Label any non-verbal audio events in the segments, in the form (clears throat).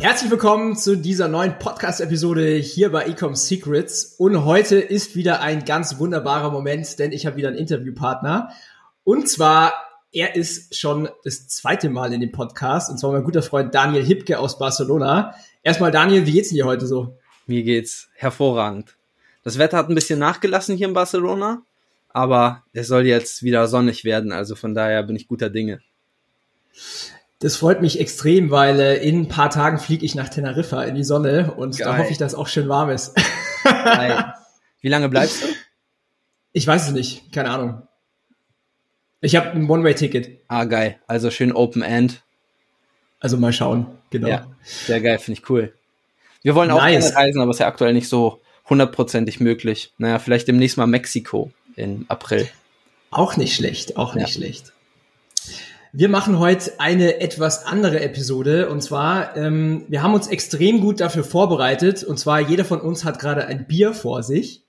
Herzlich willkommen zu dieser neuen Podcast-Episode hier bei Ecom Secrets. Und heute ist wieder ein ganz wunderbarer Moment, denn ich habe wieder einen Interviewpartner. Und zwar, er ist schon das zweite Mal in dem Podcast, und zwar mein guter Freund Daniel Hipke aus Barcelona. Erstmal, Daniel, wie geht's dir heute so? Mir geht's hervorragend. Das Wetter hat ein bisschen nachgelassen hier in Barcelona, aber es soll jetzt wieder sonnig werden, also von daher bin ich guter Dinge. Das freut mich extrem, weil äh, in ein paar Tagen fliege ich nach Teneriffa in die Sonne und Geil. da hoffe ich, dass auch schön warm ist. Geil. (laughs) Wie lange bleibst du? Ich weiß es nicht, keine Ahnung. Ich habe ein One-Way-Ticket. Ah, geil. Also schön Open End. Also mal schauen, genau. Ja, sehr geil, finde ich cool. Wir wollen auch nice. gerne reisen, aber es ist ja aktuell nicht so hundertprozentig möglich. Naja, vielleicht demnächst mal Mexiko im April. Auch nicht schlecht, auch nicht ja. schlecht. Wir machen heute eine etwas andere Episode und zwar, ähm, wir haben uns extrem gut dafür vorbereitet und zwar jeder von uns hat gerade ein Bier vor sich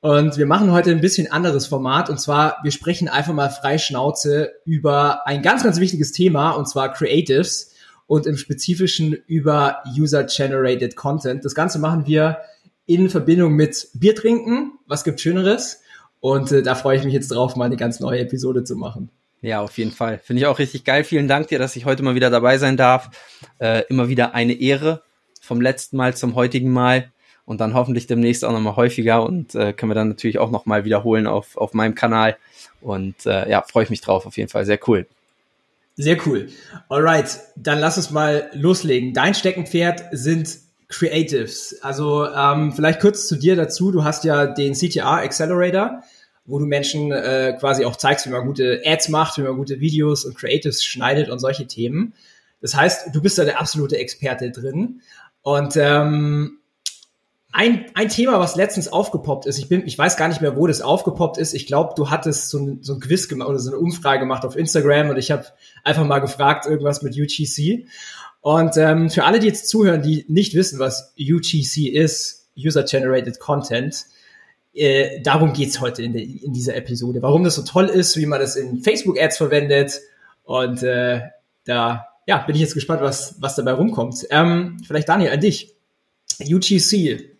und wir machen heute ein bisschen anderes Format und zwar, wir sprechen einfach mal frei Schnauze über ein ganz, ganz wichtiges Thema und zwar Creatives und im Spezifischen über User-Generated Content. Das Ganze machen wir in Verbindung mit Bier trinken. Was gibt Schöneres? Und äh, da freue ich mich jetzt drauf, mal eine ganz neue Episode zu machen. Ja, auf jeden Fall. Finde ich auch richtig geil. Vielen Dank dir, dass ich heute mal wieder dabei sein darf. Äh, immer wieder eine Ehre vom letzten Mal zum heutigen Mal und dann hoffentlich demnächst auch nochmal häufiger und äh, können wir dann natürlich auch nochmal wiederholen auf, auf meinem Kanal. Und äh, ja, freue ich mich drauf, auf jeden Fall. Sehr cool. Sehr cool. Alright, dann lass uns mal loslegen. Dein Steckenpferd sind Creatives. Also ähm, vielleicht kurz zu dir dazu. Du hast ja den CTR Accelerator wo du Menschen äh, quasi auch zeigst, wie man gute Ads macht, wie man gute Videos und Creatives schneidet und solche Themen. Das heißt, du bist da der absolute Experte drin. Und ähm, ein, ein Thema, was letztens aufgepoppt ist, ich bin, ich weiß gar nicht mehr, wo das aufgepoppt ist. Ich glaube, du hattest so ein, so ein Quiz gemacht oder so eine Umfrage gemacht auf Instagram und ich habe einfach mal gefragt, irgendwas mit UGC. Und ähm, für alle, die jetzt zuhören, die nicht wissen, was UGC ist, User Generated Content, äh, darum geht's heute in, der, in dieser Episode. Warum das so toll ist, wie man das in Facebook-Ads verwendet. Und äh, da ja, bin ich jetzt gespannt, was, was dabei rumkommt. Ähm, vielleicht Daniel, an dich. UGC,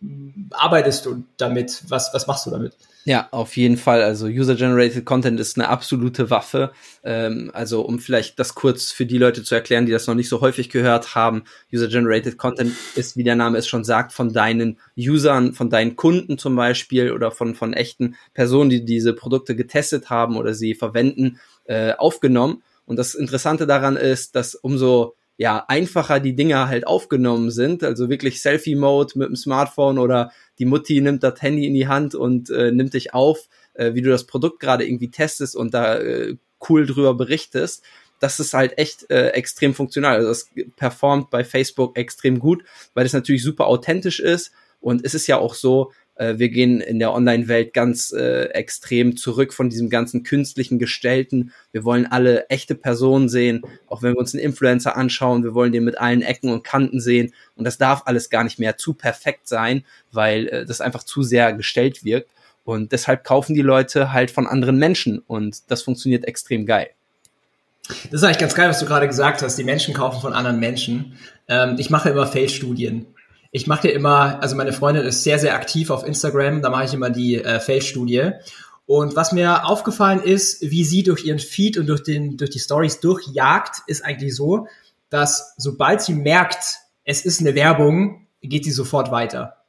arbeitest du damit? Was, was machst du damit? Ja, auf jeden Fall. Also User-Generated Content ist eine absolute Waffe. Ähm, also um vielleicht das kurz für die Leute zu erklären, die das noch nicht so häufig gehört haben. User-Generated Content ist, wie der Name es schon sagt, von deinen Usern, von deinen Kunden zum Beispiel oder von, von echten Personen, die diese Produkte getestet haben oder sie verwenden, äh, aufgenommen. Und das Interessante daran ist, dass umso ja, einfacher die Dinger halt aufgenommen sind. Also wirklich Selfie-Mode mit dem Smartphone oder die Mutti nimmt das Handy in die Hand und äh, nimmt dich auf, äh, wie du das Produkt gerade irgendwie testest und da äh, cool drüber berichtest. Das ist halt echt äh, extrem funktional. Also das performt bei Facebook extrem gut, weil es natürlich super authentisch ist. Und es ist ja auch so, äh, wir gehen in der Online-Welt ganz äh, extrem zurück von diesem ganzen künstlichen Gestellten. Wir wollen alle echte Personen sehen, auch wenn wir uns einen Influencer anschauen, wir wollen den mit allen Ecken und Kanten sehen. Und das darf alles gar nicht mehr zu perfekt sein, weil äh, das einfach zu sehr gestellt wirkt. Und deshalb kaufen die Leute halt von anderen Menschen und das funktioniert extrem geil. Das ist eigentlich ganz geil, was du gerade gesagt hast. Die Menschen kaufen von anderen Menschen. Ähm, ich mache immer Feldstudien ich mache ja immer, also meine Freundin ist sehr, sehr aktiv auf Instagram, da mache ich immer die äh, Feldstudie. Und was mir aufgefallen ist, wie sie durch ihren Feed und durch, den, durch die Stories durchjagt, ist eigentlich so, dass sobald sie merkt, es ist eine Werbung, geht sie sofort weiter.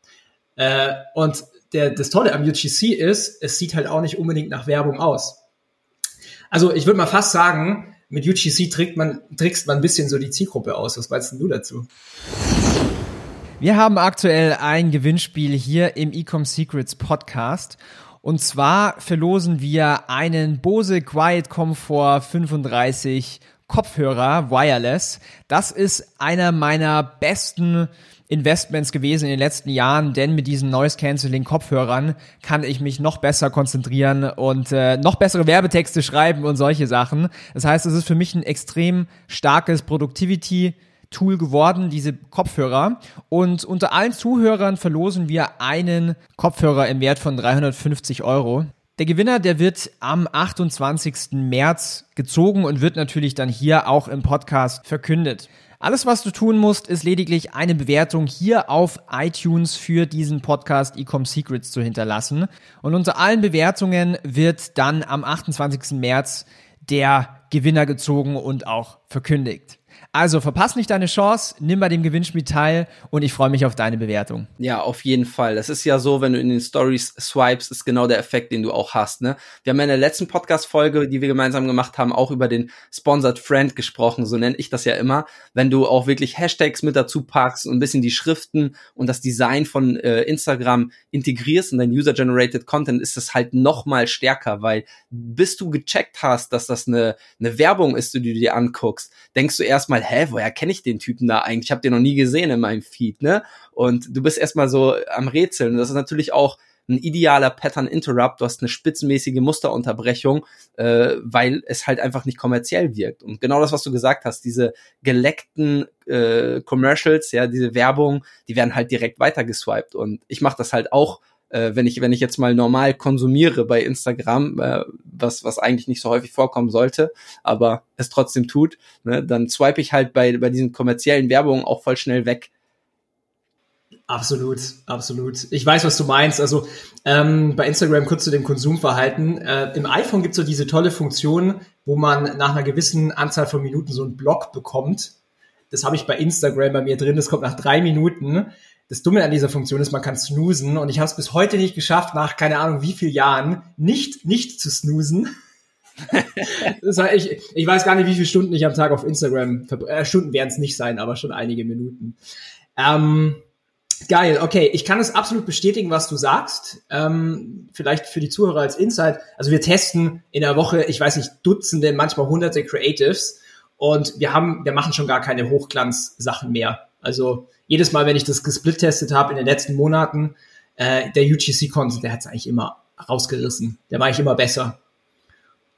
Äh, und der, das Tolle am UGC ist, es sieht halt auch nicht unbedingt nach Werbung aus. Also ich würde mal fast sagen, mit UGC trägt man, trickst man ein bisschen so die Zielgruppe aus. Was meinst du dazu? Wir haben aktuell ein Gewinnspiel hier im Ecom Secrets Podcast. Und zwar verlosen wir einen Bose Quiet Comfort 35 Kopfhörer wireless. Das ist einer meiner besten Investments gewesen in den letzten Jahren, denn mit diesen Noise Cancelling Kopfhörern kann ich mich noch besser konzentrieren und äh, noch bessere Werbetexte schreiben und solche Sachen. Das heißt, es ist für mich ein extrem starkes Productivity Tool geworden, diese Kopfhörer. Und unter allen Zuhörern verlosen wir einen Kopfhörer im Wert von 350 Euro. Der Gewinner, der wird am 28. März gezogen und wird natürlich dann hier auch im Podcast verkündet. Alles, was du tun musst, ist lediglich eine Bewertung hier auf iTunes für diesen Podcast Ecom Secrets zu hinterlassen. Und unter allen Bewertungen wird dann am 28. März der Gewinner gezogen und auch verkündigt. Also verpass nicht deine Chance, nimm bei dem Gewinnspiel teil und ich freue mich auf deine Bewertung. Ja, auf jeden Fall. Das ist ja so, wenn du in den Stories swipes, ist genau der Effekt, den du auch hast. Ne? Wir haben ja in der letzten Podcast-Folge, die wir gemeinsam gemacht haben, auch über den Sponsored Friend gesprochen, so nenne ich das ja immer. Wenn du auch wirklich Hashtags mit dazu packst und ein bisschen die Schriften und das Design von äh, Instagram integrierst in dein User-Generated Content, ist das halt noch mal stärker, weil bis du gecheckt hast, dass das eine, eine Werbung ist, die du dir anguckst, denkst du erstmal, mal, hä, woher kenne ich den Typen da eigentlich? Ich habe den noch nie gesehen in meinem Feed, ne? Und du bist erstmal so am Rätseln. Und das ist natürlich auch ein idealer Pattern Interrupt, du hast eine spitzenmäßige Musterunterbrechung, äh, weil es halt einfach nicht kommerziell wirkt. Und genau das, was du gesagt hast, diese geleckten äh, Commercials, ja, diese Werbung, die werden halt direkt weitergeswiped. Und ich mache das halt auch äh, wenn ich wenn ich jetzt mal normal konsumiere bei Instagram, äh, was was eigentlich nicht so häufig vorkommen sollte, aber es trotzdem tut, ne, dann swipe ich halt bei bei diesen kommerziellen Werbungen auch voll schnell weg. Absolut, absolut. Ich weiß, was du meinst. Also ähm, bei Instagram kurz zu dem Konsumverhalten. Äh, Im iPhone gibt es so diese tolle Funktion, wo man nach einer gewissen Anzahl von Minuten so einen Block bekommt. Das habe ich bei Instagram bei mir drin. Das kommt nach drei Minuten das Dumme an dieser Funktion ist, man kann snoosen und ich habe es bis heute nicht geschafft, nach keine Ahnung wie vielen Jahren, nicht, nicht zu snoosen. (laughs) das heißt, ich, ich weiß gar nicht, wie viele Stunden ich am Tag auf Instagram äh, Stunden werden es nicht sein, aber schon einige Minuten. Ähm, geil, okay. Ich kann es absolut bestätigen, was du sagst. Ähm, vielleicht für die Zuhörer als Insight. Also wir testen in der Woche, ich weiß nicht, Dutzende, manchmal hunderte Creatives und wir haben, wir machen schon gar keine Hochglanz-Sachen mehr. Also jedes Mal, wenn ich das gesplittestet habe in den letzten Monaten, äh, der UGC-Content, der hat es eigentlich immer rausgerissen. Der war eigentlich immer besser.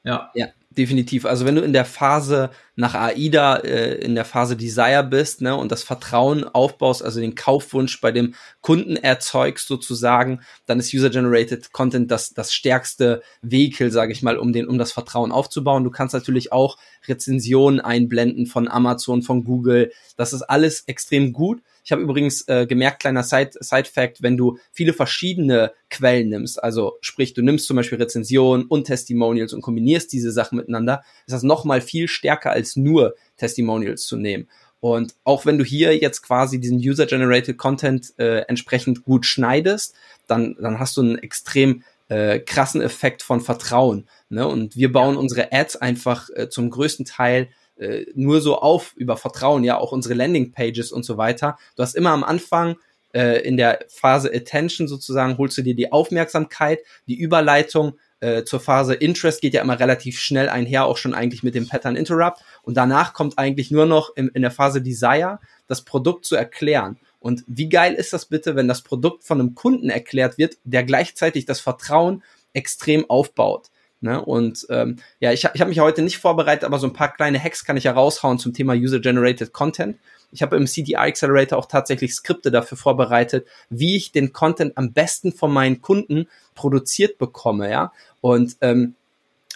Ja. Ja, definitiv. Also wenn du in der Phase nach AIDA, äh, in der Phase Desire bist, ne, und das Vertrauen aufbaust, also den Kaufwunsch bei dem Kunden erzeugst sozusagen, dann ist User-Generated Content das, das stärkste Vehikel, sage ich mal, um den, um das Vertrauen aufzubauen. Du kannst natürlich auch Rezensionen einblenden von Amazon, von Google. Das ist alles extrem gut. Ich habe übrigens äh, gemerkt, kleiner Side-Fact, wenn du viele verschiedene Quellen nimmst, also sprich, du nimmst zum Beispiel Rezensionen und Testimonials und kombinierst diese Sachen miteinander, ist das nochmal viel stärker als nur Testimonials zu nehmen. Und auch wenn du hier jetzt quasi diesen User-Generated Content äh, entsprechend gut schneidest, dann, dann hast du einen extrem äh, krassen Effekt von Vertrauen. Ne? Und wir bauen unsere Ads einfach äh, zum größten Teil äh, nur so auf über Vertrauen, ja, auch unsere Landingpages und so weiter. Du hast immer am Anfang äh, in der Phase Attention sozusagen, holst du dir die Aufmerksamkeit, die Überleitung äh, zur Phase Interest geht ja immer relativ schnell einher, auch schon eigentlich mit dem Pattern Interrupt. Und danach kommt eigentlich nur noch in, in der Phase Desire das Produkt zu erklären. Und wie geil ist das bitte, wenn das Produkt von einem Kunden erklärt wird, der gleichzeitig das Vertrauen extrem aufbaut. Ne? Und ähm, ja, ich, ich habe mich heute nicht vorbereitet, aber so ein paar kleine Hacks kann ich ja raushauen zum Thema User-Generated Content. Ich habe im CDI Accelerator auch tatsächlich Skripte dafür vorbereitet, wie ich den Content am besten von meinen Kunden produziert bekomme, ja. Und ähm,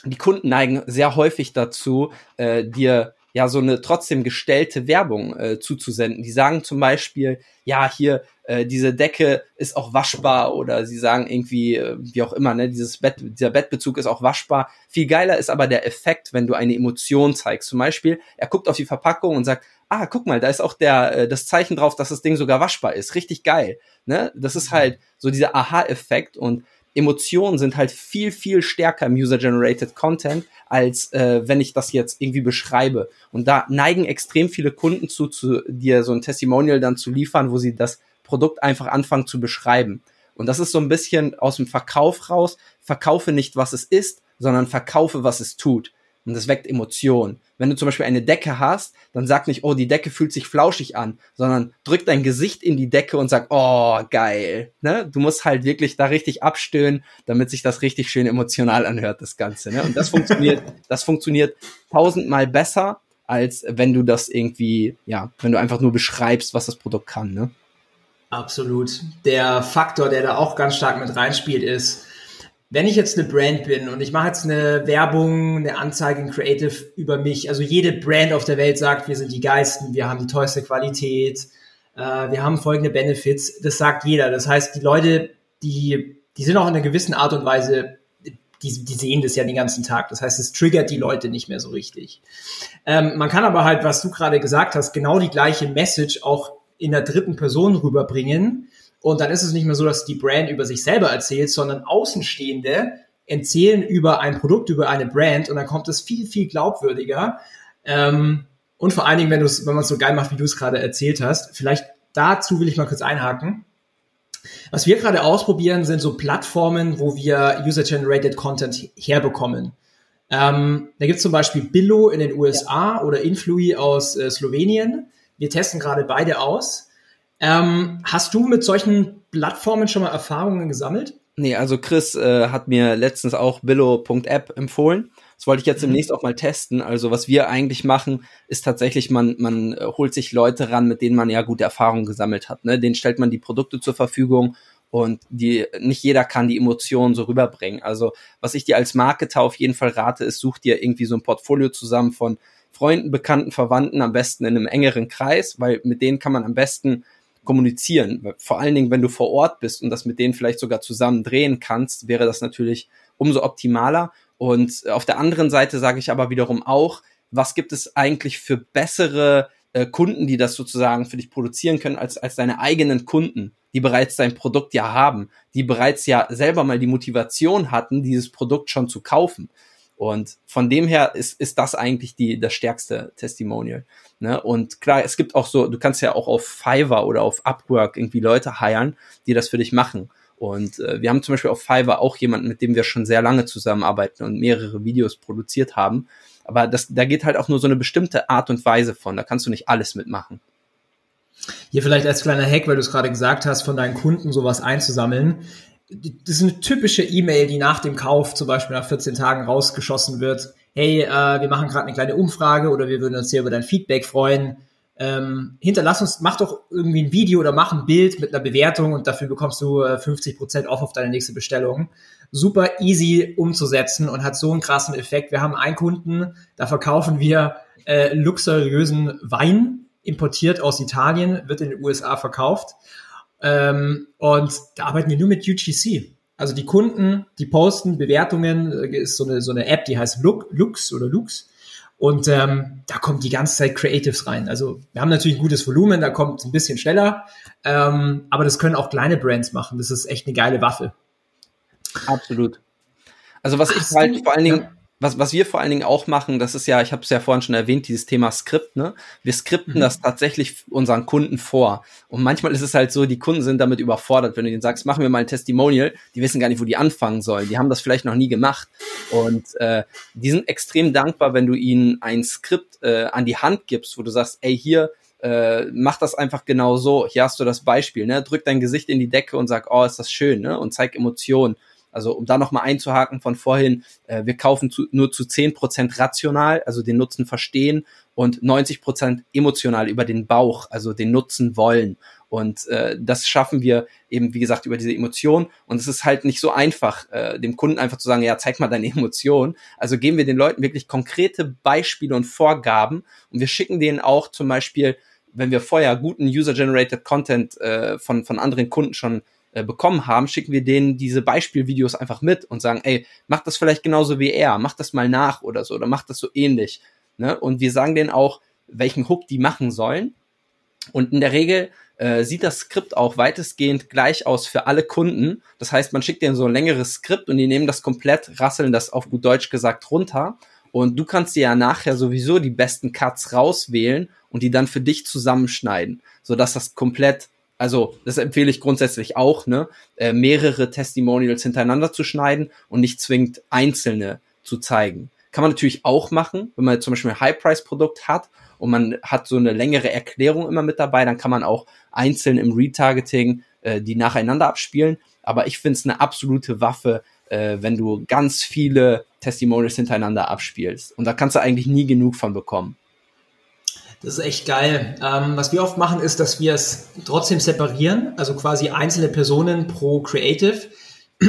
die Kunden neigen sehr häufig dazu, äh, dir ja so eine trotzdem gestellte Werbung äh, zuzusenden. Die sagen zum Beispiel, ja, hier, äh, diese Decke ist auch waschbar oder sie sagen irgendwie, äh, wie auch immer, ne, dieses Bett, dieser Bettbezug ist auch waschbar. Viel geiler ist aber der Effekt, wenn du eine Emotion zeigst. Zum Beispiel, er guckt auf die Verpackung und sagt, ah, guck mal, da ist auch der, äh, das Zeichen drauf, dass das Ding sogar waschbar ist. Richtig geil. Ne? Das ist halt so dieser Aha-Effekt und Emotionen sind halt viel, viel stärker im User-Generated Content, als äh, wenn ich das jetzt irgendwie beschreibe. Und da neigen extrem viele Kunden zu, zu dir so ein Testimonial dann zu liefern, wo sie das Produkt einfach anfangen zu beschreiben. Und das ist so ein bisschen aus dem Verkauf raus. Verkaufe nicht, was es ist, sondern verkaufe, was es tut. Und das weckt Emotionen. Wenn du zum Beispiel eine Decke hast, dann sag nicht, oh, die Decke fühlt sich flauschig an, sondern drück dein Gesicht in die Decke und sag, oh, geil. Ne? Du musst halt wirklich da richtig abstöhnen, damit sich das richtig schön emotional anhört, das Ganze. Ne? Und das funktioniert, (laughs) das funktioniert tausendmal besser, als wenn du das irgendwie, ja, wenn du einfach nur beschreibst, was das Produkt kann. Ne? Absolut. Der Faktor, der da auch ganz stark mit reinspielt, ist, wenn ich jetzt eine Brand bin und ich mache jetzt eine Werbung, eine Anzeige in Creative über mich, also jede Brand auf der Welt sagt, wir sind die Geisten, wir haben die tollste Qualität, äh, wir haben folgende Benefits, das sagt jeder. Das heißt, die Leute, die, die sind auch in einer gewissen Art und Weise, die, die sehen das ja den ganzen Tag. Das heißt, es triggert die Leute nicht mehr so richtig. Ähm, man kann aber halt, was du gerade gesagt hast, genau die gleiche Message auch in der dritten Person rüberbringen. Und dann ist es nicht mehr so, dass die Brand über sich selber erzählt, sondern Außenstehende erzählen über ein Produkt, über eine Brand und dann kommt es viel, viel glaubwürdiger. Ähm, und vor allen Dingen, wenn, wenn man es so geil macht, wie du es gerade erzählt hast, vielleicht dazu will ich mal kurz einhaken. Was wir gerade ausprobieren, sind so Plattformen, wo wir User-Generated Content herbekommen. Ähm, da gibt es zum Beispiel Billo in den USA ja. oder Influi aus äh, Slowenien. Wir testen gerade beide aus. Ähm, hast du mit solchen Plattformen schon mal Erfahrungen gesammelt? Nee, also Chris äh, hat mir letztens auch billo.app empfohlen. Das wollte ich jetzt mhm. demnächst auch mal testen. Also was wir eigentlich machen, ist tatsächlich, man, man äh, holt sich Leute ran, mit denen man ja gute Erfahrungen gesammelt hat. Ne? Denen stellt man die Produkte zur Verfügung und die, nicht jeder kann die Emotionen so rüberbringen. Also was ich dir als Marketer auf jeden Fall rate, ist, such dir irgendwie so ein Portfolio zusammen von Freunden, Bekannten, Verwandten, am besten in einem engeren Kreis, weil mit denen kann man am besten kommunizieren. Vor allen Dingen, wenn du vor Ort bist und das mit denen vielleicht sogar zusammen drehen kannst, wäre das natürlich umso optimaler. Und auf der anderen Seite sage ich aber wiederum auch, was gibt es eigentlich für bessere äh, Kunden, die das sozusagen für dich produzieren können, als, als deine eigenen Kunden, die bereits dein Produkt ja haben, die bereits ja selber mal die Motivation hatten, dieses Produkt schon zu kaufen. Und von dem her ist, ist das eigentlich die, das stärkste Testimonial. Ne? Und klar, es gibt auch so, du kannst ja auch auf Fiverr oder auf Upwork irgendwie Leute heiren, die das für dich machen. Und äh, wir haben zum Beispiel auf Fiverr auch jemanden, mit dem wir schon sehr lange zusammenarbeiten und mehrere Videos produziert haben. Aber das, da geht halt auch nur so eine bestimmte Art und Weise von. Da kannst du nicht alles mitmachen. Hier vielleicht als kleiner Hack, weil du es gerade gesagt hast, von deinen Kunden sowas einzusammeln das ist eine typische E-Mail, die nach dem Kauf zum Beispiel nach 14 Tagen rausgeschossen wird. Hey, äh, wir machen gerade eine kleine Umfrage oder wir würden uns sehr über dein Feedback freuen. Ähm, hinterlass uns, mach doch irgendwie ein Video oder mach ein Bild mit einer Bewertung und dafür bekommst du äh, 50% off auf deine nächste Bestellung. Super easy umzusetzen und hat so einen krassen Effekt. Wir haben einen Kunden, da verkaufen wir äh, luxuriösen Wein, importiert aus Italien, wird in den USA verkauft ähm, und da arbeiten wir nur mit UGC. Also die Kunden, die posten Bewertungen, äh, ist so eine, so eine App, die heißt Lux oder Lux. Und ähm, da kommt die ganze Zeit Creatives rein. Also wir haben natürlich ein gutes Volumen, da kommt es ein bisschen schneller, ähm, aber das können auch kleine Brands machen. Das ist echt eine geile Waffe. Absolut. Also was Hast ich halt vor allen Dingen, ja was, was wir vor allen Dingen auch machen, das ist ja, ich habe es ja vorhin schon erwähnt, dieses Thema Skript, ne? Wir skripten mhm. das tatsächlich unseren Kunden vor. Und manchmal ist es halt so, die Kunden sind damit überfordert, wenn du denen sagst, machen wir mal ein Testimonial, die wissen gar nicht, wo die anfangen sollen. Die haben das vielleicht noch nie gemacht. Und äh, die sind extrem dankbar, wenn du ihnen ein Skript äh, an die Hand gibst, wo du sagst, ey, hier, äh, mach das einfach genau so. Hier hast du das Beispiel, ne? Drück dein Gesicht in die Decke und sag, oh, ist das schön, ne? Und zeig Emotionen. Also um da nochmal einzuhaken von vorhin, äh, wir kaufen zu, nur zu zehn Prozent rational, also den Nutzen verstehen und 90 Prozent emotional über den Bauch, also den Nutzen wollen. Und äh, das schaffen wir eben, wie gesagt, über diese Emotion. Und es ist halt nicht so einfach, äh, dem Kunden einfach zu sagen, ja, zeig mal deine (laughs) Emotion. Also geben wir den Leuten wirklich konkrete Beispiele und Vorgaben. Und wir schicken denen auch zum Beispiel, wenn wir vorher guten User-Generated Content äh, von, von anderen Kunden schon äh, bekommen haben, schicken wir denen diese Beispielvideos einfach mit und sagen, ey, mach das vielleicht genauso wie er, mach das mal nach oder so, oder mach das so ähnlich. Ne? Und wir sagen denen auch, welchen Hook die machen sollen. Und in der Regel äh, sieht das Skript auch weitestgehend gleich aus für alle Kunden. Das heißt, man schickt denen so ein längeres Skript und die nehmen das komplett, rasseln das auf gut Deutsch gesagt runter. Und du kannst dir ja nachher sowieso die besten Cuts rauswählen und die dann für dich zusammenschneiden, sodass das komplett also das empfehle ich grundsätzlich auch, ne, äh, mehrere Testimonials hintereinander zu schneiden und nicht zwingend einzelne zu zeigen. Kann man natürlich auch machen, wenn man zum Beispiel ein High-Price-Produkt hat und man hat so eine längere Erklärung immer mit dabei, dann kann man auch einzeln im Retargeting äh, die nacheinander abspielen. Aber ich finde es eine absolute Waffe, äh, wenn du ganz viele Testimonials hintereinander abspielst. Und da kannst du eigentlich nie genug von bekommen. Das ist echt geil. Ähm, was wir oft machen, ist, dass wir es trotzdem separieren, also quasi einzelne Personen pro Creative.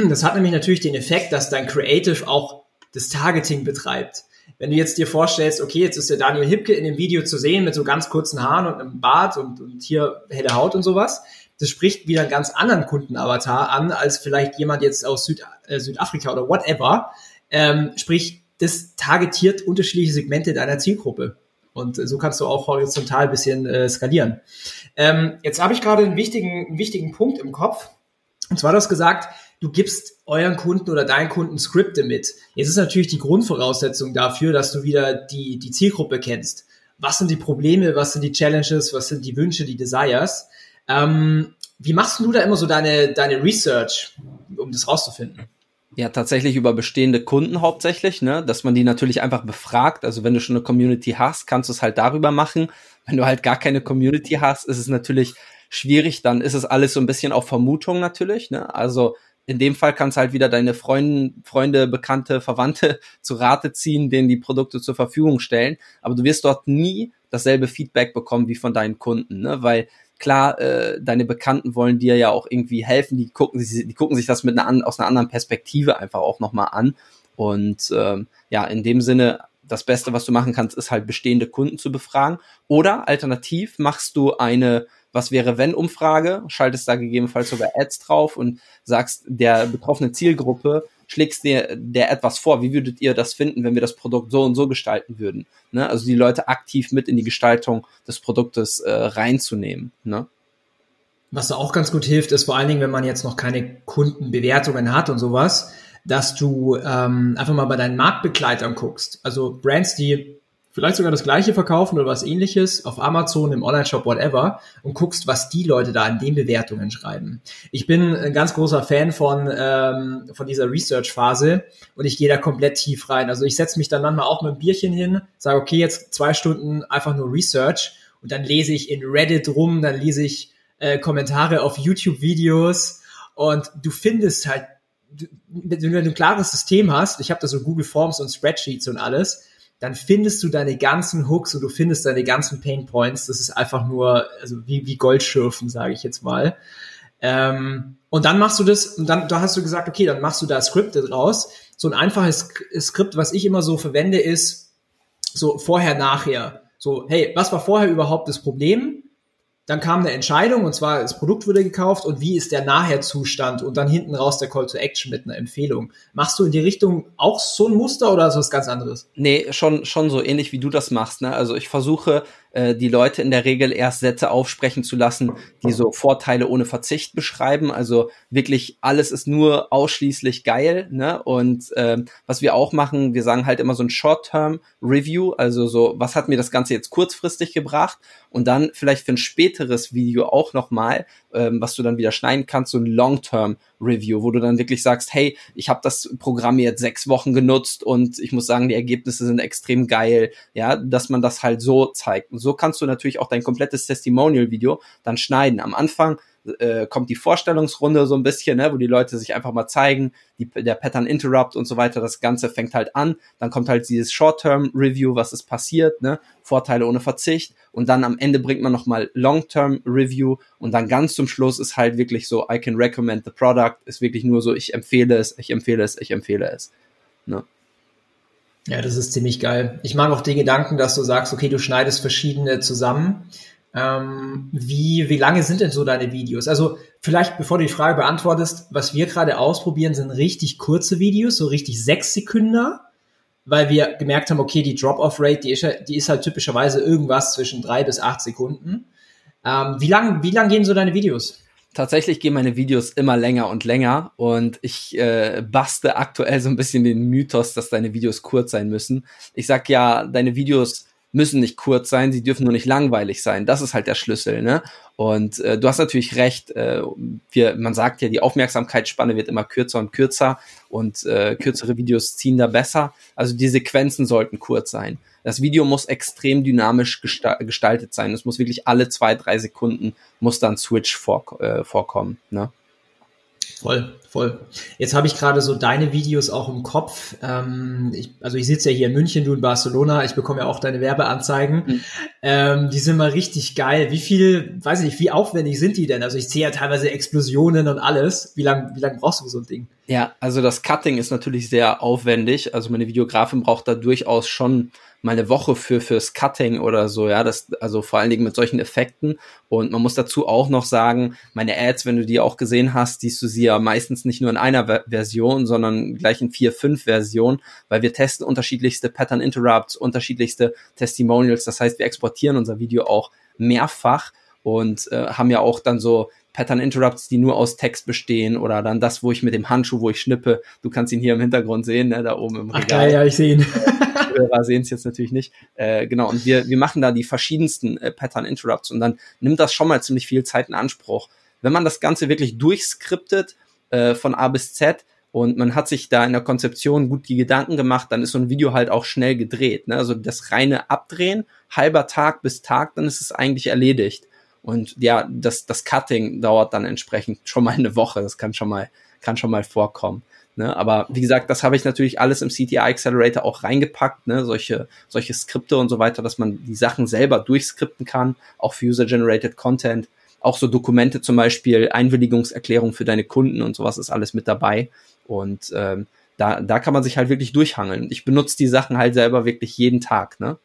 Das hat nämlich natürlich den Effekt, dass dein Creative auch das Targeting betreibt. Wenn du jetzt dir vorstellst, okay, jetzt ist der Daniel Hipke in dem Video zu sehen mit so ganz kurzen Haaren und einem Bart und, und hier helle Haut und sowas, das spricht wieder einen ganz anderen Kundenavatar an, als vielleicht jemand jetzt aus Süd, äh, Südafrika oder whatever. Ähm, sprich, das targetiert unterschiedliche Segmente deiner Zielgruppe. Und so kannst du auch horizontal ein bisschen äh, skalieren. Ähm, jetzt habe ich gerade einen wichtigen, einen wichtigen Punkt im Kopf. Und zwar du hast gesagt, du gibst euren Kunden oder deinen Kunden Skripte mit. Jetzt ist natürlich die Grundvoraussetzung dafür, dass du wieder die, die Zielgruppe kennst. Was sind die Probleme, was sind die Challenges, was sind die Wünsche, die Desires? Ähm, wie machst du da immer so deine, deine Research, um das rauszufinden? Ja, tatsächlich über bestehende Kunden hauptsächlich, ne, dass man die natürlich einfach befragt. Also wenn du schon eine Community hast, kannst du es halt darüber machen. Wenn du halt gar keine Community hast, ist es natürlich schwierig, dann ist es alles so ein bisschen auf Vermutung natürlich, ne? Also in dem Fall kannst du halt wieder deine Freunde, Freunde, Bekannte, Verwandte (laughs) zu Rate ziehen, denen die Produkte zur Verfügung stellen. Aber du wirst dort nie dasselbe Feedback bekommen wie von deinen Kunden, ne? Weil klar, äh, deine Bekannten wollen dir ja auch irgendwie helfen, die gucken, die gucken sich das mit einer, aus einer anderen Perspektive einfach auch nochmal an. Und ähm, ja, in dem Sinne, das Beste, was du machen kannst, ist halt bestehende Kunden zu befragen. Oder alternativ machst du eine was wäre wenn Umfrage, schaltest da gegebenenfalls sogar Ads drauf und sagst der betroffenen Zielgruppe, schlägst dir der etwas vor, wie würdet ihr das finden, wenn wir das Produkt so und so gestalten würden? Ne? Also die Leute aktiv mit in die Gestaltung des Produktes äh, reinzunehmen. Ne? Was da auch ganz gut hilft, ist vor allen Dingen, wenn man jetzt noch keine Kundenbewertungen hat und sowas, dass du ähm, einfach mal bei deinen Marktbegleitern guckst. Also Brands, die vielleicht sogar das gleiche verkaufen oder was ähnliches auf Amazon, im Online-Shop, whatever und guckst, was die Leute da in den Bewertungen schreiben. Ich bin ein ganz großer Fan von, ähm, von dieser Research-Phase und ich gehe da komplett tief rein. Also ich setze mich dann manchmal auch mit einem Bierchen hin, sage, okay, jetzt zwei Stunden einfach nur Research und dann lese ich in Reddit rum, dann lese ich äh, Kommentare auf YouTube-Videos und du findest halt, wenn du ein klares System hast, ich habe da so Google Forms und Spreadsheets und alles, dann findest du deine ganzen Hooks und du findest deine ganzen Pain Points. Das ist einfach nur, also wie, wie Goldschürfen, sage ich jetzt mal. Ähm, und dann machst du das, und dann da hast du gesagt, okay, dann machst du da Skripte draus. So ein einfaches Skript, was ich immer so verwende, ist so vorher, nachher. So, hey, was war vorher überhaupt das Problem? Dann kam eine Entscheidung und zwar das Produkt wurde gekauft und wie ist der Nachherzustand und dann hinten raus der Call to Action mit einer Empfehlung. Machst du in die Richtung auch so ein Muster oder ist das was ganz anderes? Nee, schon, schon so ähnlich wie du das machst. Ne? Also ich versuche äh, die Leute in der Regel erst Sätze aufsprechen zu lassen, die so Vorteile ohne Verzicht beschreiben. Also wirklich alles ist nur ausschließlich geil. Ne? Und äh, was wir auch machen, wir sagen halt immer so ein Short-Term-Review, also so, was hat mir das Ganze jetzt kurzfristig gebracht? Und dann vielleicht für ein späteres Video auch nochmal, ähm, was du dann wieder schneiden kannst, so ein Long-Term-Review, wo du dann wirklich sagst, hey, ich habe das Programm jetzt sechs Wochen genutzt und ich muss sagen, die Ergebnisse sind extrem geil, ja, dass man das halt so zeigt. Und so kannst du natürlich auch dein komplettes Testimonial-Video dann schneiden. Am Anfang äh, kommt die Vorstellungsrunde so ein bisschen, ne, wo die Leute sich einfach mal zeigen, die, der Pattern Interrupt und so weiter, das Ganze fängt halt an, dann kommt halt dieses Short-Term-Review, was ist passiert, ne, Vorteile ohne Verzicht. Und dann am Ende bringt man nochmal Long-Term-Review. Und dann ganz zum Schluss ist halt wirklich so, I can recommend the product, ist wirklich nur so, ich empfehle es, ich empfehle es, ich empfehle es, ne. Ja, das ist ziemlich geil. Ich mag auch den Gedanken, dass du sagst, okay, du schneidest verschiedene zusammen ähm, wie, wie lange sind denn so deine Videos? Also vielleicht, bevor du die Frage beantwortest, was wir gerade ausprobieren, sind richtig kurze Videos, so richtig sechs Sekunden, weil wir gemerkt haben, okay, die Drop-off-Rate, die ist, die ist halt typischerweise irgendwas zwischen drei bis acht Sekunden. Ähm, wie lang, wie lang gehen so deine Videos? Tatsächlich gehen meine Videos immer länger und länger und ich äh, baste aktuell so ein bisschen den Mythos, dass deine Videos kurz sein müssen. Ich sag ja, deine Videos müssen nicht kurz sein, sie dürfen nur nicht langweilig sein. Das ist halt der Schlüssel, ne? Und äh, du hast natürlich recht, äh, wir, man sagt ja, die Aufmerksamkeitsspanne wird immer kürzer und kürzer und äh, kürzere Videos ziehen da besser. Also die Sequenzen sollten kurz sein. Das Video muss extrem dynamisch gestaltet sein. Es muss wirklich alle zwei, drei Sekunden muss dann Switch vor, äh, vorkommen. Ne? Voll, voll. Jetzt habe ich gerade so deine Videos auch im Kopf. Ähm, ich, also ich sitze ja hier in München, du in Barcelona. Ich bekomme ja auch deine Werbeanzeigen. Mhm. Ähm, die sind mal richtig geil. Wie viel, weiß ich nicht, wie aufwendig sind die denn? Also ich sehe ja teilweise Explosionen und alles. Wie lange wie lang brauchst du so ein Ding? Ja, also das Cutting ist natürlich sehr aufwendig. Also meine Videografin braucht da durchaus schon mal eine Woche für fürs Cutting oder so, ja, das also vor allen Dingen mit solchen Effekten und man muss dazu auch noch sagen, meine Ads, wenn du die auch gesehen hast, siehst du sie ja meistens nicht nur in einer Ver Version, sondern gleich in vier, fünf Versionen, weil wir testen unterschiedlichste Pattern Interrupts, unterschiedlichste Testimonials, das heißt, wir exportieren unser Video auch mehrfach und äh, haben ja auch dann so Pattern Interrupts, die nur aus Text bestehen oder dann das, wo ich mit dem Handschuh, wo ich schnippe, du kannst ihn hier im Hintergrund sehen, ne, da oben im Regal. Ach geil, ja, ich sehe ihn. Hörer sehen es jetzt natürlich nicht. Äh, genau, und wir, wir machen da die verschiedensten äh, Pattern Interrupts und dann nimmt das schon mal ziemlich viel Zeit in Anspruch. Wenn man das Ganze wirklich durchskriptet äh, von A bis Z und man hat sich da in der Konzeption gut die Gedanken gemacht, dann ist so ein Video halt auch schnell gedreht. Ne? Also das reine Abdrehen, halber Tag bis Tag, dann ist es eigentlich erledigt. Und ja, das, das Cutting dauert dann entsprechend schon mal eine Woche. Das kann schon mal, kann schon mal vorkommen. Ne? Aber wie gesagt, das habe ich natürlich alles im CTI Accelerator auch reingepackt, ne? solche, solche Skripte und so weiter, dass man die Sachen selber durchskripten kann, auch für User-Generated Content. Auch so Dokumente zum Beispiel, Einwilligungserklärung für deine Kunden und sowas ist alles mit dabei. Und ähm, da, da kann man sich halt wirklich durchhangeln. Ich benutze die Sachen halt selber wirklich jeden Tag. Ne?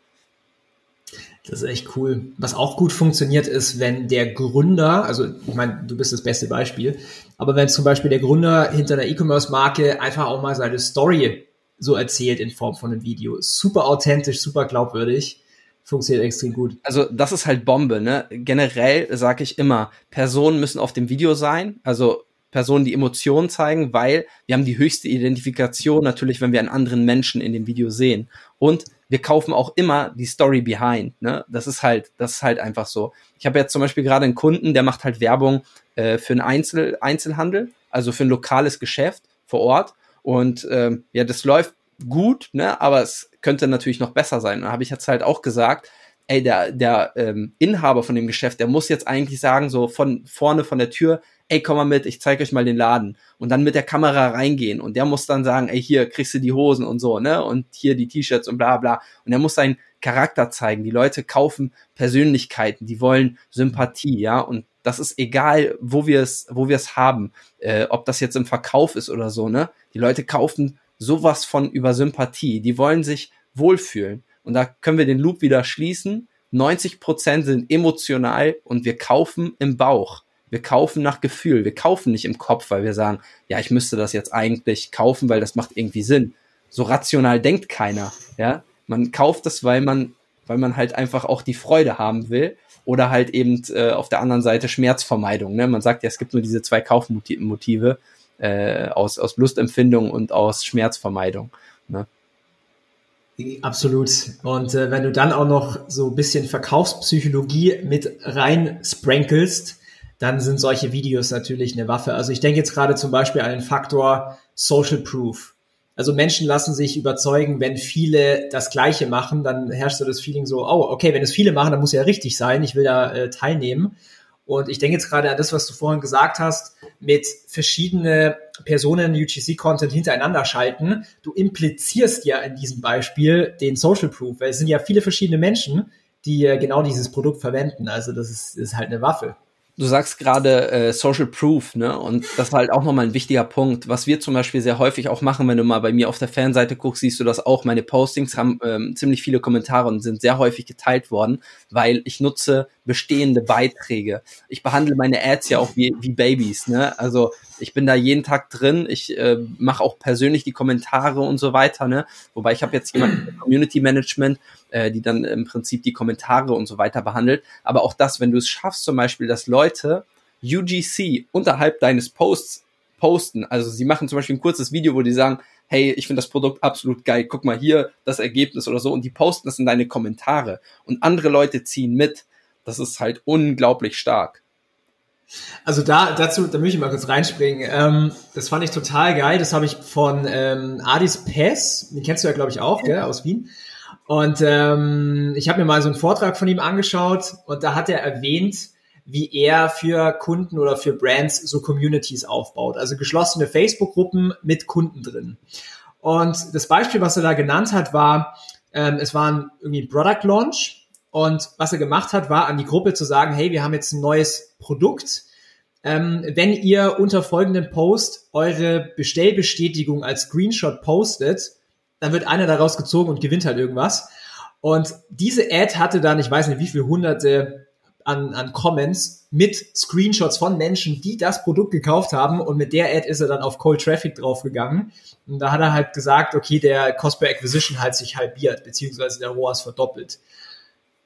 Das ist echt cool. Was auch gut funktioniert ist, wenn der Gründer, also ich meine, du bist das beste Beispiel, aber wenn zum Beispiel der Gründer hinter einer E-Commerce-Marke einfach auch mal seine Story so erzählt in Form von einem Video. Super authentisch, super glaubwürdig. Funktioniert extrem gut. Also das ist halt Bombe, ne? Generell sage ich immer, Personen müssen auf dem Video sein. Also Personen, die Emotionen zeigen, weil wir haben die höchste Identifikation natürlich, wenn wir einen anderen Menschen in dem Video sehen. Und wir kaufen auch immer die Story behind. Ne? Das ist halt, das ist halt einfach so. Ich habe jetzt zum Beispiel gerade einen Kunden, der macht halt Werbung äh, für einen Einzel Einzelhandel, also für ein lokales Geschäft vor Ort. Und ähm, ja, das läuft gut, ne? aber es könnte natürlich noch besser sein. Da habe ich jetzt halt auch gesagt, ey, der, der ähm, Inhaber von dem Geschäft, der muss jetzt eigentlich sagen, so von vorne von der Tür, ey, komm mal mit, ich zeige euch mal den Laden. Und dann mit der Kamera reingehen. Und der muss dann sagen, ey, hier kriegst du die Hosen und so, ne? Und hier die T-Shirts und bla bla. Und er muss seinen Charakter zeigen. Die Leute kaufen Persönlichkeiten, die wollen Sympathie, ja. Und das ist egal, wo wir es, wo wir es haben, äh, ob das jetzt im Verkauf ist oder so, ne? Die Leute kaufen sowas von über Sympathie. Die wollen sich wohlfühlen. Und da können wir den Loop wieder schließen. 90 Prozent sind emotional und wir kaufen im Bauch. Wir kaufen nach Gefühl. Wir kaufen nicht im Kopf, weil wir sagen, ja, ich müsste das jetzt eigentlich kaufen, weil das macht irgendwie Sinn. So rational denkt keiner, ja. Man kauft das, weil man, weil man halt einfach auch die Freude haben will oder halt eben äh, auf der anderen Seite Schmerzvermeidung. Ne? Man sagt ja, es gibt nur diese zwei Kaufmotive äh, aus, aus Lustempfindung und aus Schmerzvermeidung. Ne? Absolut. Und äh, wenn du dann auch noch so ein bisschen Verkaufspsychologie mit rein sprankelst, dann sind solche Videos natürlich eine Waffe. Also ich denke jetzt gerade zum Beispiel an den Faktor Social Proof. Also Menschen lassen sich überzeugen, wenn viele das Gleiche machen, dann herrscht so das Feeling so, oh, okay, wenn es viele machen, dann muss ja richtig sein, ich will da äh, teilnehmen. Und ich denke jetzt gerade an das, was du vorhin gesagt hast, mit verschiedene Personen UGC-Content hintereinander schalten. Du implizierst ja in diesem Beispiel den Social Proof, weil es sind ja viele verschiedene Menschen, die äh, genau dieses Produkt verwenden. Also das ist, ist halt eine Waffe du sagst gerade äh, Social Proof, ne? Und das war halt auch nochmal ein wichtiger Punkt. Was wir zum Beispiel sehr häufig auch machen, wenn du mal bei mir auf der Fanseite guckst, siehst du das auch. Meine Postings haben ähm, ziemlich viele Kommentare und sind sehr häufig geteilt worden, weil ich nutze bestehende Beiträge. Ich behandle meine Ads ja auch wie, wie Babys, ne? Also ich bin da jeden Tag drin, ich äh, mache auch persönlich die Kommentare und so weiter, ne? Wobei ich habe jetzt jemanden im Community Management, äh, die dann im Prinzip die Kommentare und so weiter behandelt. Aber auch das, wenn du es schaffst, zum Beispiel, dass Leute UGC unterhalb deines Posts posten. Also sie machen zum Beispiel ein kurzes Video, wo die sagen, hey, ich finde das Produkt absolut geil, guck mal hier das Ergebnis oder so und die posten das in deine Kommentare und andere Leute ziehen mit. Das ist halt unglaublich stark. Also da dazu, da möchte ich mal kurz reinspringen. Ähm, das fand ich total geil. Das habe ich von ähm, Adis Pess, den kennst du ja glaube ich auch, gell, aus Wien. Und ähm, ich habe mir mal so einen Vortrag von ihm angeschaut und da hat er erwähnt, wie er für Kunden oder für Brands so Communities aufbaut. Also geschlossene Facebook-Gruppen mit Kunden drin. Und das Beispiel, was er da genannt hat, war, ähm, es war ein, irgendwie ein Product Launch. Und was er gemacht hat, war an die Gruppe zu sagen, hey, wir haben jetzt ein neues Produkt. Ähm, wenn ihr unter folgenden Post eure Bestellbestätigung als Screenshot postet, dann wird einer daraus gezogen und gewinnt halt irgendwas. Und diese Ad hatte dann, ich weiß nicht, wie viele hunderte an, an Comments mit Screenshots von Menschen, die das Produkt gekauft haben. Und mit der Ad ist er dann auf Cold Traffic draufgegangen. Und da hat er halt gesagt, okay, der Cost per Acquisition hat sich halbiert, beziehungsweise der ROAS verdoppelt.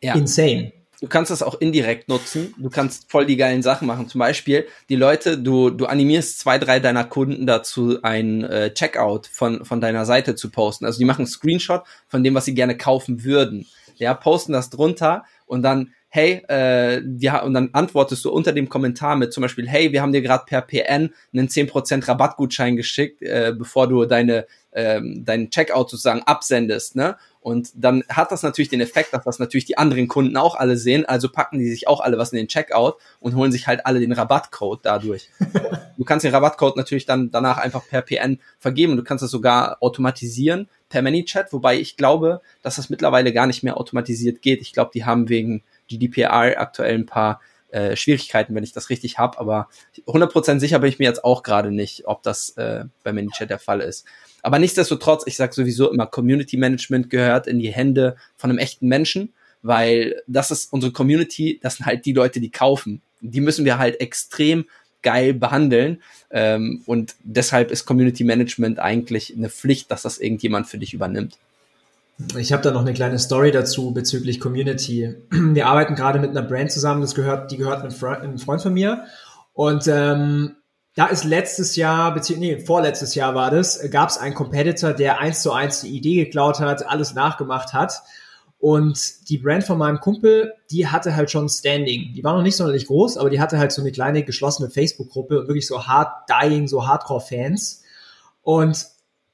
Ja. Insane. Du kannst das auch indirekt nutzen. Du kannst voll die geilen Sachen machen. Zum Beispiel die Leute, du, du animierst zwei, drei deiner Kunden dazu, ein äh, Checkout von, von deiner Seite zu posten. Also die machen einen Screenshot von dem, was sie gerne kaufen würden. Ja, posten das drunter und dann hey, äh, ja, und dann antwortest du unter dem Kommentar mit zum Beispiel, hey, wir haben dir gerade per PN einen 10% Rabattgutschein geschickt, äh, bevor du deine ähm, deinen Checkout sozusagen absendest, ne? Und dann hat das natürlich den Effekt, dass das natürlich die anderen Kunden auch alle sehen, also packen die sich auch alle was in den Checkout und holen sich halt alle den Rabattcode dadurch. (laughs) du kannst den Rabattcode natürlich dann danach einfach per PN vergeben. Du kannst das sogar automatisieren per ManyChat, wobei ich glaube, dass das mittlerweile gar nicht mehr automatisiert geht. Ich glaube, die haben wegen GDPR aktuell ein paar äh, Schwierigkeiten, wenn ich das richtig habe, aber 100% sicher bin ich mir jetzt auch gerade nicht, ob das äh, bei ManyChat der Fall ist. Aber nichtsdestotrotz, ich sage sowieso immer, Community Management gehört in die Hände von einem echten Menschen, weil das ist unsere Community, das sind halt die Leute, die kaufen. Die müssen wir halt extrem geil behandeln. Ähm, und deshalb ist Community Management eigentlich eine Pflicht, dass das irgendjemand für dich übernimmt. Ich habe da noch eine kleine Story dazu bezüglich Community. (clears throat) Wir arbeiten gerade mit einer Brand zusammen, das gehört, die gehört einem Freund, von mir. Und ähm, da ist letztes Jahr, beziehungsweise nee, vorletztes Jahr war das, gab es einen Competitor, der eins zu eins die Idee geklaut hat, alles nachgemacht hat. Und die Brand von meinem Kumpel, die hatte halt schon Standing. Die war noch nicht sonderlich groß, aber die hatte halt so eine kleine geschlossene Facebook-Gruppe und wirklich so hard dying, so Hardcore-Fans. Und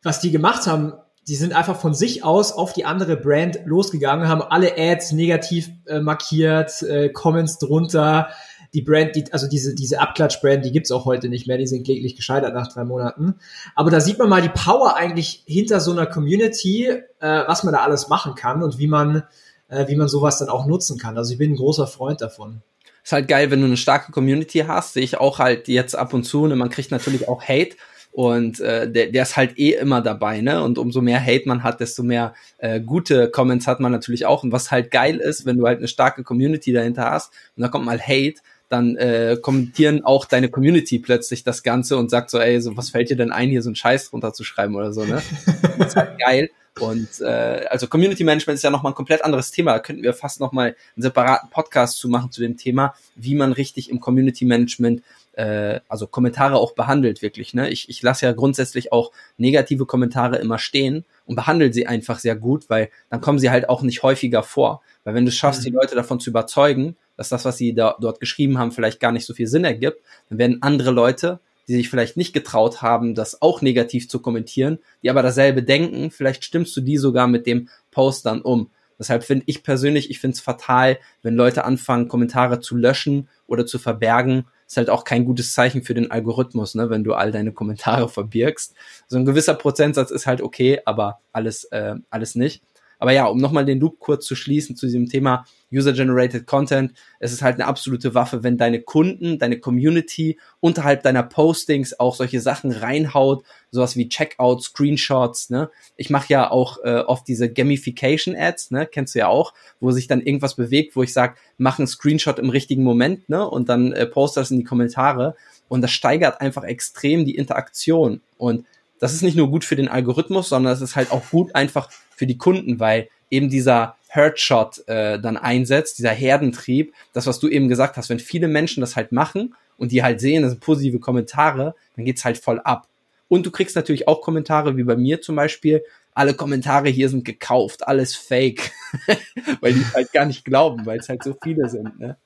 was die gemacht haben, die sind einfach von sich aus auf die andere Brand losgegangen, haben alle Ads negativ äh, markiert, äh, Comments drunter. Die Brand, die, also diese, diese Abklatsch-Brand, die gibt's auch heute nicht mehr, die sind kläglich gescheitert nach drei Monaten. Aber da sieht man mal die Power eigentlich hinter so einer Community, äh, was man da alles machen kann und wie man, äh, wie man sowas dann auch nutzen kann. Also ich bin ein großer Freund davon ist halt geil, wenn du eine starke Community hast, sehe ich auch halt jetzt ab und zu und man kriegt natürlich auch Hate, und äh, der, der ist halt eh immer dabei, ne? Und umso mehr Hate man hat, desto mehr äh, gute Comments hat man natürlich auch. Und was halt geil ist, wenn du halt eine starke Community dahinter hast und da kommt mal Hate, dann äh, kommentieren auch deine Community plötzlich das Ganze und sagt so, ey, so was fällt dir denn ein, hier so einen Scheiß drunter zu schreiben oder so, ne? (laughs) Das ist halt geil. Und äh, also Community Management ist ja nochmal ein komplett anderes Thema. Da könnten wir fast nochmal einen separaten Podcast zu machen zu dem Thema, wie man richtig im Community Management äh, also Kommentare auch behandelt, wirklich. Ne? Ich, ich lasse ja grundsätzlich auch negative Kommentare immer stehen und behandle sie einfach sehr gut, weil dann kommen sie halt auch nicht häufiger vor. Weil wenn du schaffst, mhm. die Leute davon zu überzeugen, dass das, was sie da, dort geschrieben haben, vielleicht gar nicht so viel Sinn ergibt, dann werden andere Leute, die sich vielleicht nicht getraut haben, das auch negativ zu kommentieren, die aber dasselbe denken, vielleicht stimmst du die sogar mit dem Post dann um. Deshalb finde ich persönlich, ich finde es fatal, wenn Leute anfangen, Kommentare zu löschen oder zu verbergen, ist halt auch kein gutes Zeichen für den Algorithmus, ne, wenn du all deine Kommentare verbirgst. So ein gewisser Prozentsatz ist halt okay, aber alles, äh, alles nicht. Aber ja, um nochmal den Loop kurz zu schließen zu diesem Thema User-Generated Content, es ist halt eine absolute Waffe, wenn deine Kunden, deine Community unterhalb deiner Postings auch solche Sachen reinhaut, sowas wie Checkout, Screenshots, ne? Ich mache ja auch äh, oft diese Gamification-Ads, ne? Kennst du ja auch, wo sich dann irgendwas bewegt, wo ich sage, mach einen Screenshot im richtigen Moment, ne? Und dann äh, post das in die Kommentare. Und das steigert einfach extrem die Interaktion. Und das ist nicht nur gut für den Algorithmus, sondern es ist halt auch gut einfach für die Kunden, weil eben dieser Herdshot äh, dann einsetzt, dieser Herdentrieb, das, was du eben gesagt hast, wenn viele Menschen das halt machen und die halt sehen, das sind positive Kommentare, dann geht's halt voll ab. Und du kriegst natürlich auch Kommentare, wie bei mir zum Beispiel. Alle Kommentare hier sind gekauft, alles fake. (laughs) weil die halt gar nicht glauben, weil es halt so viele sind. Ne?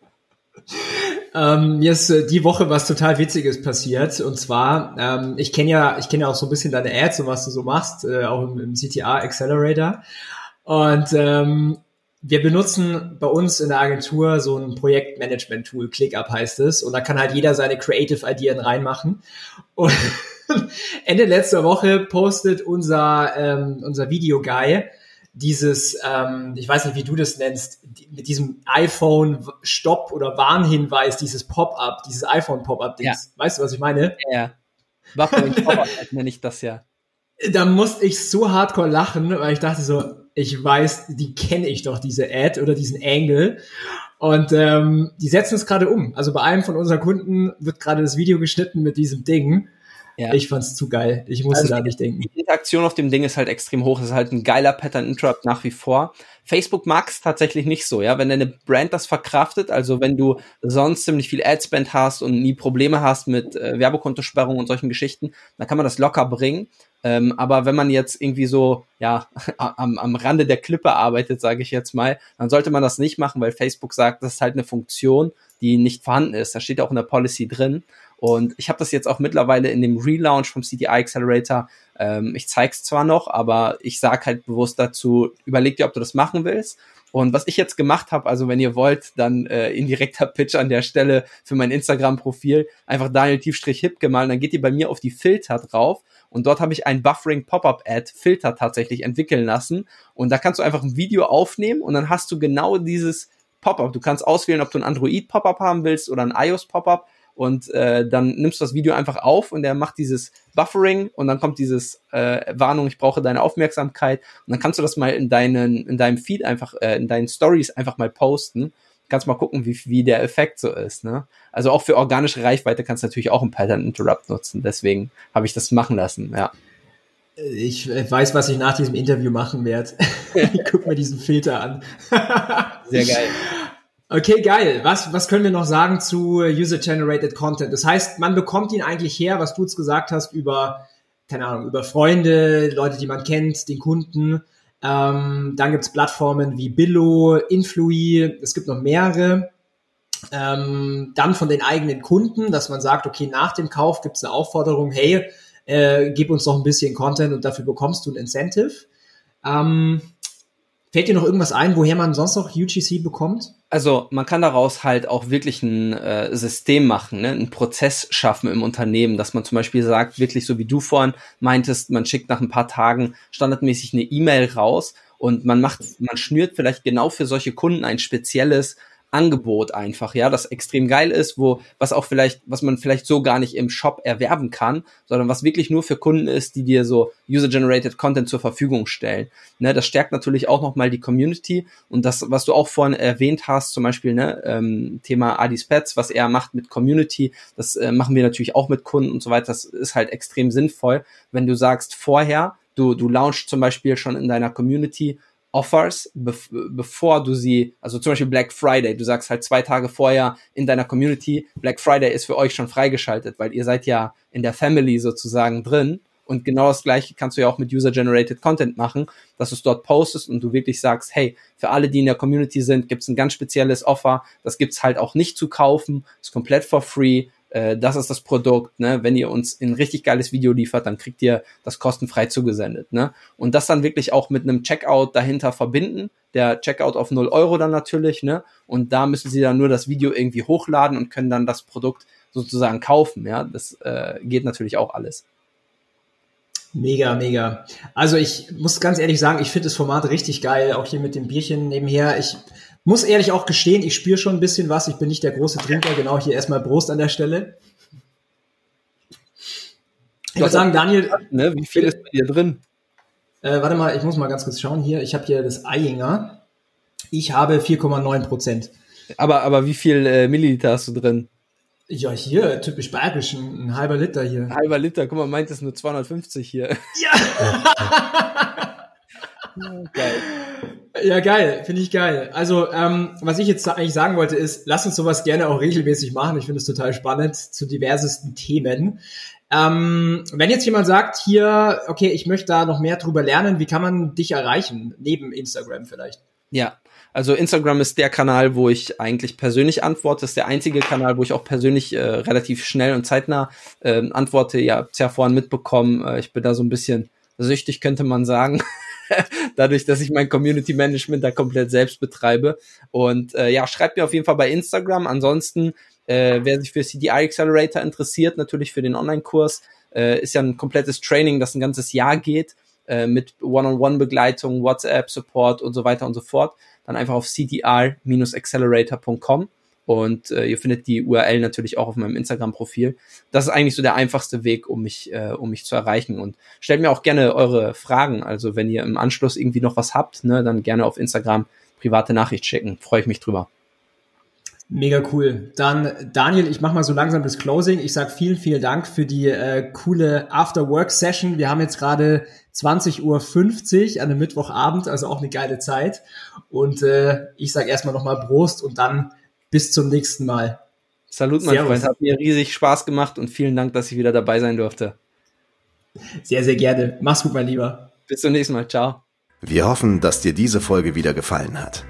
Ähm, mir ist äh, die Woche was total Witziges passiert. Und zwar, ähm, ich kenne ja, ich kenne ja auch so ein bisschen deine Ads und was du so machst, äh, auch im, im CTA Accelerator. Und ähm, wir benutzen bei uns in der Agentur so ein Projektmanagement-Tool, ClickUp heißt es. Und da kann halt jeder seine Creative-Ideen reinmachen. Und (laughs) Ende letzter Woche postet unser, ähm, unser Video-Guy dieses, ähm, ich weiß nicht, wie du das nennst, die, mit diesem iPhone-Stopp- oder Warnhinweis, dieses Pop-up, dieses iPhone-Pop-up-Dings. Ja. Weißt du, was ich meine? Ja. Pop-up nenne ich das ja. Da musste ich so hardcore lachen, weil ich dachte so, ich weiß, die kenne ich doch, diese Ad oder diesen Angle. Und ähm, die setzen es gerade um. Also bei einem von unseren Kunden wird gerade das Video geschnitten mit diesem Ding. Ja. Ich fand's zu geil. Ich musste also da nicht denken. Die Interaktion auf dem Ding ist halt extrem hoch. Es ist halt ein geiler Pattern Interrupt nach wie vor. Facebook mag es tatsächlich nicht so, ja. Wenn deine Brand das verkraftet, also wenn du sonst ziemlich viel Adspend hast und nie Probleme hast mit äh, Werbekontosperrung und solchen Geschichten, dann kann man das locker bringen. Ähm, aber wenn man jetzt irgendwie so, ja, (laughs) am, am Rande der Klippe arbeitet, sage ich jetzt mal, dann sollte man das nicht machen, weil Facebook sagt, das ist halt eine Funktion, die nicht vorhanden ist. Da steht auch in der Policy drin. Und ich habe das jetzt auch mittlerweile in dem Relaunch vom CDI Accelerator. Ähm, ich zeige es zwar noch, aber ich sage halt bewusst dazu, überleg dir, ob du das machen willst. Und was ich jetzt gemacht habe, also wenn ihr wollt, dann äh, indirekter Pitch an der Stelle für mein Instagram-Profil, einfach Daniel Tiefstrich Hip gemalt, dann geht ihr bei mir auf die Filter drauf und dort habe ich ein Buffering Pop-up Ad Filter tatsächlich entwickeln lassen und da kannst du einfach ein Video aufnehmen und dann hast du genau dieses Pop-up. Du kannst auswählen, ob du ein Android Pop-up haben willst oder ein iOS Pop-up und äh, dann nimmst du das Video einfach auf und er macht dieses Buffering und dann kommt dieses äh, Warnung, ich brauche deine Aufmerksamkeit und dann kannst du das mal in deinen in deinem Feed einfach äh, in deinen Stories einfach mal posten. Kannst mal gucken, wie, wie der Effekt so ist. Ne? Also auch für organische Reichweite kannst du natürlich auch ein Pattern Interrupt nutzen. Deswegen habe ich das machen lassen. Ja. Ich weiß, was ich nach diesem Interview machen werde. (laughs) ich guck mir diesen Filter an. Sehr geil. Okay, geil. Was, was können wir noch sagen zu User-Generated Content? Das heißt, man bekommt ihn eigentlich her, was du jetzt gesagt hast, über, keine Ahnung, über Freunde, Leute, die man kennt, den Kunden. Ähm, dann gibt's Plattformen wie Billo, Influi, es gibt noch mehrere. Ähm, dann von den eigenen Kunden, dass man sagt, okay, nach dem Kauf gibt's eine Aufforderung, hey, äh, gib uns noch ein bisschen Content und dafür bekommst du ein Incentive. Ähm, Fällt dir noch irgendwas ein, woher man sonst noch UGC bekommt? Also man kann daraus halt auch wirklich ein äh, System machen, ne? einen Prozess schaffen im Unternehmen, dass man zum Beispiel sagt, wirklich so wie du vorhin meintest, man schickt nach ein paar Tagen standardmäßig eine E-Mail raus und man macht, man schnürt vielleicht genau für solche Kunden ein spezielles Angebot einfach, ja, das extrem geil ist, wo, was auch vielleicht, was man vielleicht so gar nicht im Shop erwerben kann, sondern was wirklich nur für Kunden ist, die dir so User-Generated Content zur Verfügung stellen. Ne, das stärkt natürlich auch nochmal die Community und das, was du auch vorhin erwähnt hast, zum Beispiel, ne, ähm, Thema Adis Pets, was er macht mit Community, das äh, machen wir natürlich auch mit Kunden und so weiter, das ist halt extrem sinnvoll, wenn du sagst, vorher, du, du launchst zum Beispiel schon in deiner Community Offers, bev bevor du sie, also zum Beispiel Black Friday, du sagst halt zwei Tage vorher in deiner Community, Black Friday ist für euch schon freigeschaltet, weil ihr seid ja in der Family sozusagen drin. Und genau das gleiche kannst du ja auch mit User-Generated Content machen, dass du es dort postest und du wirklich sagst, hey, für alle, die in der Community sind, gibt es ein ganz spezielles Offer, das gibt's halt auch nicht zu kaufen, ist komplett for free, äh, das ist das Produkt, ne? Wenn ihr uns ein richtig geiles Video liefert, dann kriegt ihr das kostenfrei zugesendet, ne? Und das dann wirklich auch mit einem Checkout dahinter verbinden. Der Checkout auf 0 Euro dann natürlich, ne? Und da müssen sie dann nur das Video irgendwie hochladen und können dann das Produkt sozusagen kaufen, ja? Das äh, geht natürlich auch alles. Mega, mega. Also ich muss ganz ehrlich sagen, ich finde das Format richtig geil, auch hier mit dem Bierchen nebenher. Ich muss ehrlich auch gestehen, ich spüre schon ein bisschen was. Ich bin nicht der große Trinker. Genau hier erstmal Prost an der Stelle. Ich würde sagen, Daniel. Ne? Wie viel ist bei dir drin? Äh, warte mal, ich muss mal ganz kurz schauen hier. Ich habe hier das Eyinger. Ich habe 4,9 Prozent. Aber, aber wie viel äh, Milliliter hast du drin? Ja, hier, typisch bayerisch, ein, ein, halber Liter hier. Ein halber Liter, guck mal, meint es nur 250 hier. Ja! (laughs) Geil. Ja, geil, finde ich geil. Also, ähm, was ich jetzt eigentlich sagen wollte, ist, lass uns sowas gerne auch regelmäßig machen. Ich finde es total spannend zu diversesten Themen. Ähm, wenn jetzt jemand sagt, hier, okay, ich möchte da noch mehr drüber lernen, wie kann man dich erreichen, neben Instagram vielleicht? Ja, also Instagram ist der Kanal, wo ich eigentlich persönlich antworte. Das ist der einzige Kanal, wo ich auch persönlich äh, relativ schnell und zeitnah äh, antworte. Ihr habt ja vorhin mitbekommen, äh, ich bin da so ein bisschen süchtig, könnte man sagen. (laughs) (laughs) Dadurch, dass ich mein Community Management da komplett selbst betreibe. Und äh, ja, schreibt mir auf jeden Fall bei Instagram. Ansonsten, äh, wer sich für CDI Accelerator interessiert, natürlich für den Online-Kurs, äh, ist ja ein komplettes Training, das ein ganzes Jahr geht äh, mit One-on-One-Begleitung, WhatsApp-Support und so weiter und so fort, dann einfach auf cdr-accelerator.com und äh, ihr findet die URL natürlich auch auf meinem Instagram-Profil. Das ist eigentlich so der einfachste Weg, um mich, äh, um mich zu erreichen. Und stellt mir auch gerne eure Fragen. Also wenn ihr im Anschluss irgendwie noch was habt, ne, dann gerne auf Instagram private Nachricht schicken. Freue ich mich drüber. Mega cool. Dann Daniel, ich mache mal so langsam das Closing. Ich sag vielen, vielen Dank für die äh, coole After-Work-Session. Wir haben jetzt gerade 20.50 Uhr an einem Mittwochabend, also auch eine geile Zeit. Und äh, ich sage erstmal nochmal Prost und dann bis zum nächsten Mal. Salut, mein Servus. Freund. Hat mir riesig Spaß gemacht und vielen Dank, dass ich wieder dabei sein durfte. Sehr, sehr gerne. Mach's gut, mein Lieber. Bis zum nächsten Mal. Ciao. Wir hoffen, dass dir diese Folge wieder gefallen hat.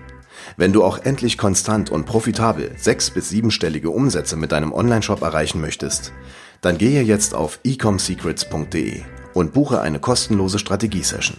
Wenn du auch endlich konstant und profitabel sechs- bis siebenstellige Umsätze mit deinem Onlineshop erreichen möchtest, dann gehe jetzt auf ecomsecrets.de und buche eine kostenlose Strategiesession.